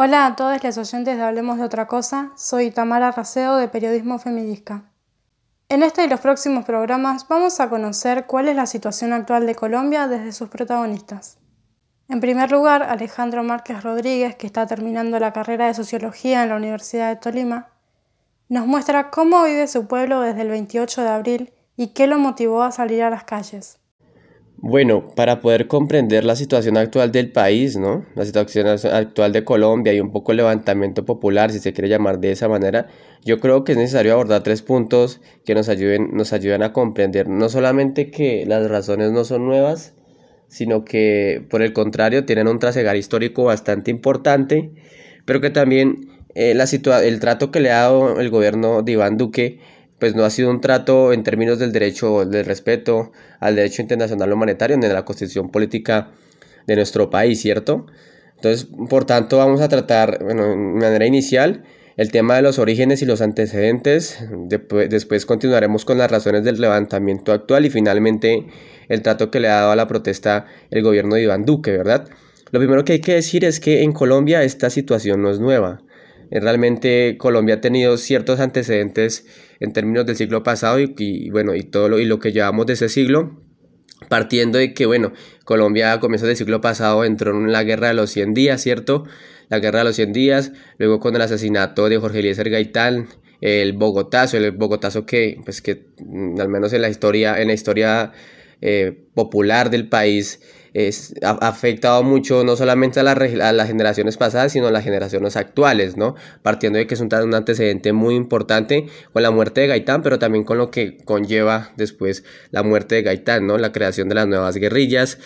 Hola a todos los oyentes de Hablemos de otra cosa, soy Tamara Raceo de Periodismo Feminista. En este y los próximos programas vamos a conocer cuál es la situación actual de Colombia desde sus protagonistas. En primer lugar, Alejandro Márquez Rodríguez, que está terminando la carrera de Sociología en la Universidad de Tolima, nos muestra cómo vive su pueblo desde el 28 de abril y qué lo motivó a salir a las calles. Bueno, para poder comprender la situación actual del país, ¿no? La situación actual de Colombia y un poco el levantamiento popular, si se quiere llamar de esa manera, yo creo que es necesario abordar tres puntos que nos ayuden, nos ayuden a comprender no solamente que las razones no son nuevas, sino que por el contrario tienen un trasegar histórico bastante importante, pero que también eh, el trato que le ha dado el gobierno de Iván Duque pues no ha sido un trato en términos del derecho, del respeto al derecho internacional humanitario ni de la constitución política de nuestro país, ¿cierto? Entonces, por tanto, vamos a tratar, bueno, de manera inicial, el tema de los orígenes y los antecedentes, después, continuaremos con las razones del levantamiento actual y finalmente el trato que le ha dado a la protesta el gobierno de Iván Duque, ¿verdad? Lo primero que hay que decir es que en Colombia esta situación no es nueva. Eh, realmente Colombia ha tenido ciertos antecedentes en términos del siglo pasado y, bueno, y todo lo, y lo que llevamos de ese siglo, partiendo de que, bueno, Colombia a comienzos del siglo pasado entró en la guerra de los 100 días, ¿cierto? La guerra de los 100 días, luego con el asesinato de Jorge Eliezer Gaitán, el Bogotazo, el Bogotazo que, pues que mm, al menos en la historia, en la historia eh, popular del país, es, ha, afectado mucho no solamente a, las generaciones pasadas, sino a las generaciones actuales, ¿no? Partiendo de que es un, antecedente muy importante con la muerte de Gaitán, pero también con lo que conlleva después la muerte de Gaitán, ¿no? La creación de las nuevas guerrillas.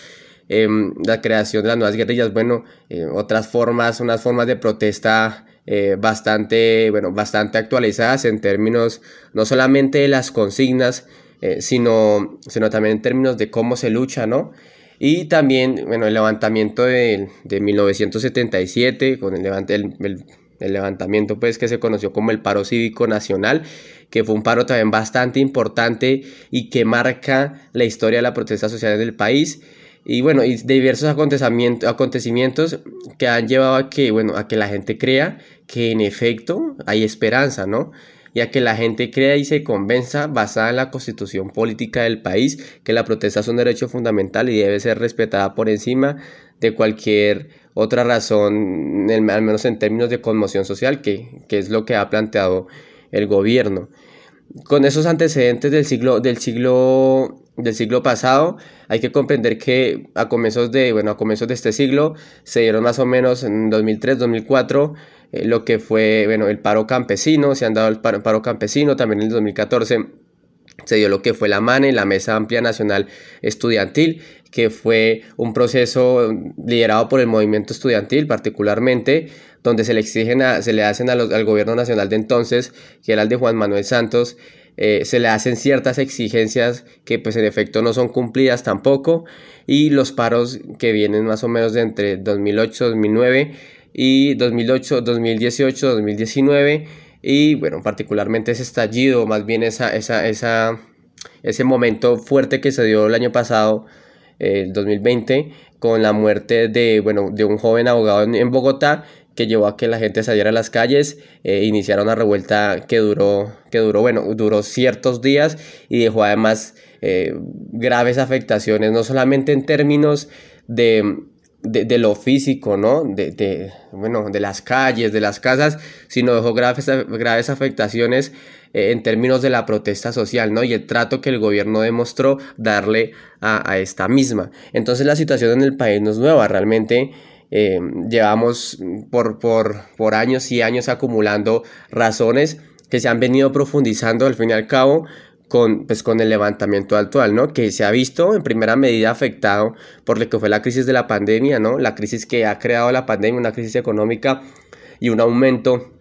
Em, la creación de las nuevas guerrillas, bueno, eh, otras formas, unas formas de protesta eh, bastante, bueno, bastante actualizadas en términos no solamente de las consignas, eh, sino, sino también en términos de cómo se lucha, ¿no? Y también, bueno, el levantamiento de, de 1977, con el, el, el, levantamiento pues que se conoció como el paro cívico nacional, que fue un paro también bastante importante y que marca la historia de la protesta social del país. Y bueno, y diversos acontecimientos, acontecimientos que han llevado a que, bueno, a que la gente crea que en efecto hay esperanza, ¿no? Y a que la gente crea y se convenza, basada en la constitución política del país, que la protesta es un derecho fundamental y debe ser respetada por encima de cualquier otra razón, al menos en términos de conmoción social, que, es lo que ha planteado el gobierno. Con esos antecedentes del siglo, del siglo del siglo pasado, hay que comprender que a comienzos de, bueno, a comienzos de este siglo se dieron más o menos en 2003, 2004 eh, lo que fue, bueno, el paro campesino, se han dado el paro, campesino, también en el 2014 se dio lo que fue la MANE, la Mesa Amplia Nacional Estudiantil, que fue un proceso liderado por el movimiento estudiantil particularmente, donde se le exigen, se le hacen al gobierno nacional de entonces, que era el de Juan Manuel Santos, eh, se le hacen ciertas exigencias que pues en efecto no son cumplidas tampoco y los paros que vienen más o menos de entre 2008 2009 y 2008 2018 2019 y bueno particularmente ese estallido más bien esa, esa, esa ese momento fuerte que se dio el año pasado el 2020 con la muerte de bueno de un joven abogado en Bogotá que llevó a que la gente saliera a las calles, eh, iniciara una revuelta que duró, que duró, bueno, duró ciertos días y dejó además eh, graves afectaciones, no solamente en términos de, de, lo físico, ¿no? De, de, bueno, de las calles, de las casas, sino dejó graves, graves afectaciones eh, en términos de la protesta social, ¿no? Y el trato que el gobierno demostró darle a, a esta misma. Entonces la situación en el país no es nueva, realmente eh, llevamos por, por, por años y años acumulando razones que se han venido profundizando al fin y al cabo con, pues, con el levantamiento actual, ¿no? Que se ha visto en primera medida afectado por lo que fue la crisis de la pandemia, ¿no? La crisis que ha creado la pandemia, una crisis económica y un aumento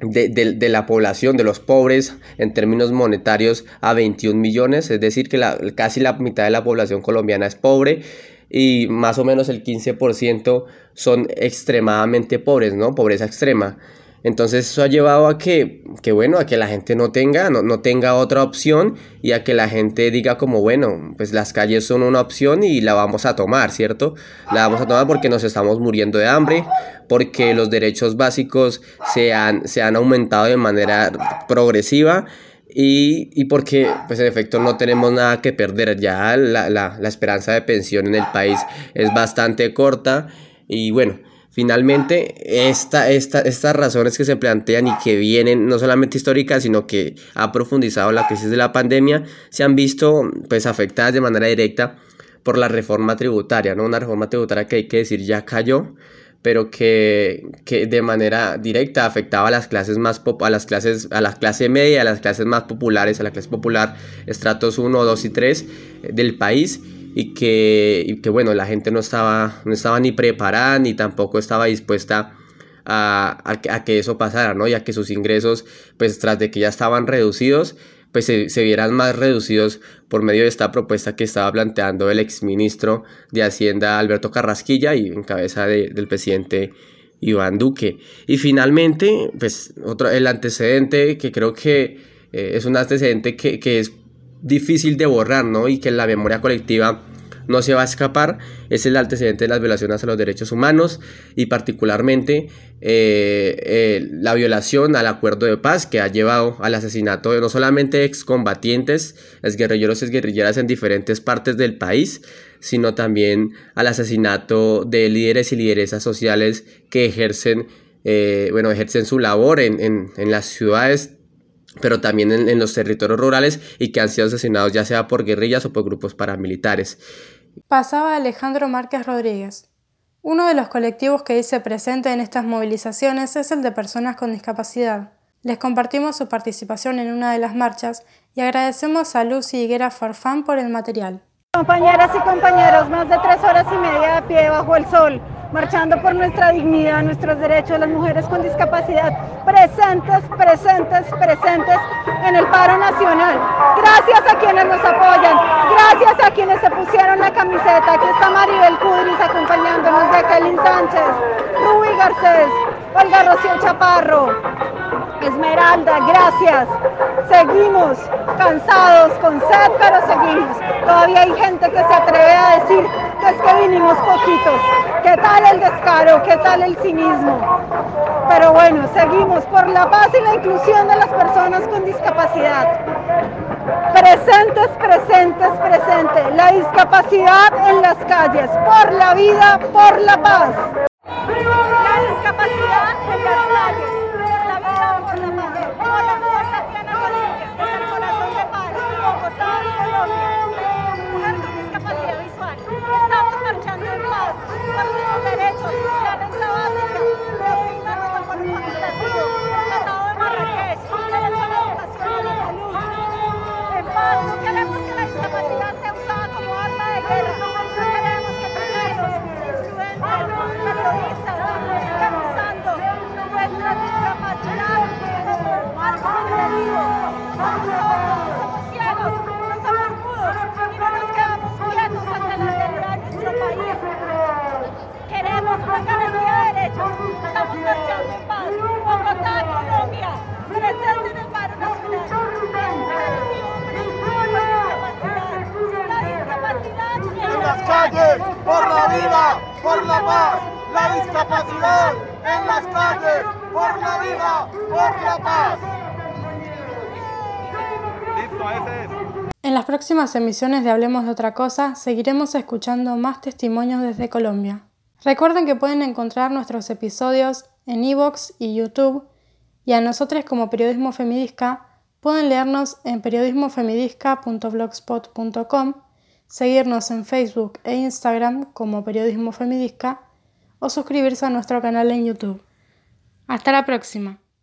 de, de, la población, de los pobres, en términos monetarios, a 21 millones, es decir, que la, casi la mitad de la población colombiana es pobre y más o menos el 15% son extremadamente pobres, ¿no? Pobreza extrema. Entonces eso ha llevado a que, que bueno, a que la gente no tenga, no, no, tenga otra opción y a que la gente diga como, bueno, pues las calles son una opción y la vamos a tomar, ¿cierto? La vamos a tomar porque nos estamos muriendo de hambre, porque los derechos básicos se han, se han aumentado de manera progresiva y, y, porque, pues en efecto, no tenemos nada que perder. Ya la, la, la esperanza de pensión en el país es bastante corta y bueno, Finalmente, esta, esta, estas razones que se plantean y que vienen no solamente históricas, sino que ha profundizado la crisis de la pandemia, se han visto pues, afectadas de manera directa por la reforma tributaria, ¿no? Una reforma tributaria que hay que decir ya cayó, pero que, que de manera directa afectaba a las clases más a las clases a la clase media, a las clases más populares, a la clase popular, estratos 1, 2 y 3 del país y que, y que bueno, la gente no estaba, no estaba ni preparada ni tampoco estaba dispuesta a, a, que eso pasara, ¿no? Ya que sus ingresos, pues tras de que ya estaban reducidos, pues se, se, vieran más reducidos por medio de esta propuesta que estaba planteando el exministro de Hacienda Alberto Carrasquilla y en cabeza de, del presidente Iván Duque. Y finalmente, pues otro, el antecedente que creo que eh, es un antecedente que, que es difícil de borrar, ¿no? Y que la memoria colectiva no se va a escapar, es el antecedente de las violaciones a los derechos humanos y particularmente eh, eh, la violación al acuerdo de paz que ha llevado al asesinato de no solamente excombatientes, guerrilleros y guerrilleras en diferentes partes del país, sino también al asesinato de líderes y lideresas sociales que ejercen, eh, bueno, ejercen su labor en, en las ciudades pero también en, los territorios rurales y que han sido asesinados ya sea por guerrillas o por grupos paramilitares. Pasaba Alejandro Márquez Rodríguez. Uno de los colectivos que dice presente en estas movilizaciones es el de personas con discapacidad. Les compartimos su participación en una de las marchas y agradecemos a Lucy Higuera Farfán por el material. Compañeras y compañeros, más de tres horas y media de pie bajo el sol marchando por nuestra dignidad, nuestros derechos, las mujeres con discapacidad, presentes, presentes, presentes en el paro nacional. Gracias a quienes nos apoyan, gracias a quienes se pusieron la camiseta. Aquí está Maribel Cudris acompañándonos, Jacqueline Sánchez, Rubí Garcés, Olga Rocío Chaparro, Esmeralda, gracias. Seguimos cansados, con sed, pero seguimos. Todavía hay gente que se atreve a decir que es que vinimos poquitos. ¿Qué tal el descaro? ¿Qué tal el cinismo? Pero bueno, seguimos por la paz y la inclusión de las personas con discapacidad. Presentes, presentes, presentes. La discapacidad en las calles. Por la vida, por la paz. La discapacidad en las calles. Por la vida, por la paz, la discapacidad en las calles, por la vida, por la paz. En las próximas emisiones de Hablemos de otra cosa, seguiremos escuchando más testimonios desde Colombia. Recuerden que pueden encontrar nuestros episodios en Evox y YouTube, y a nosotros como Periodismo Femidisca pueden leernos en periodismofemidisca.blogspot.com seguirnos en Facebook e Instagram como Periodismo Femidisca o suscribirse a nuestro canal en YouTube. Hasta la próxima.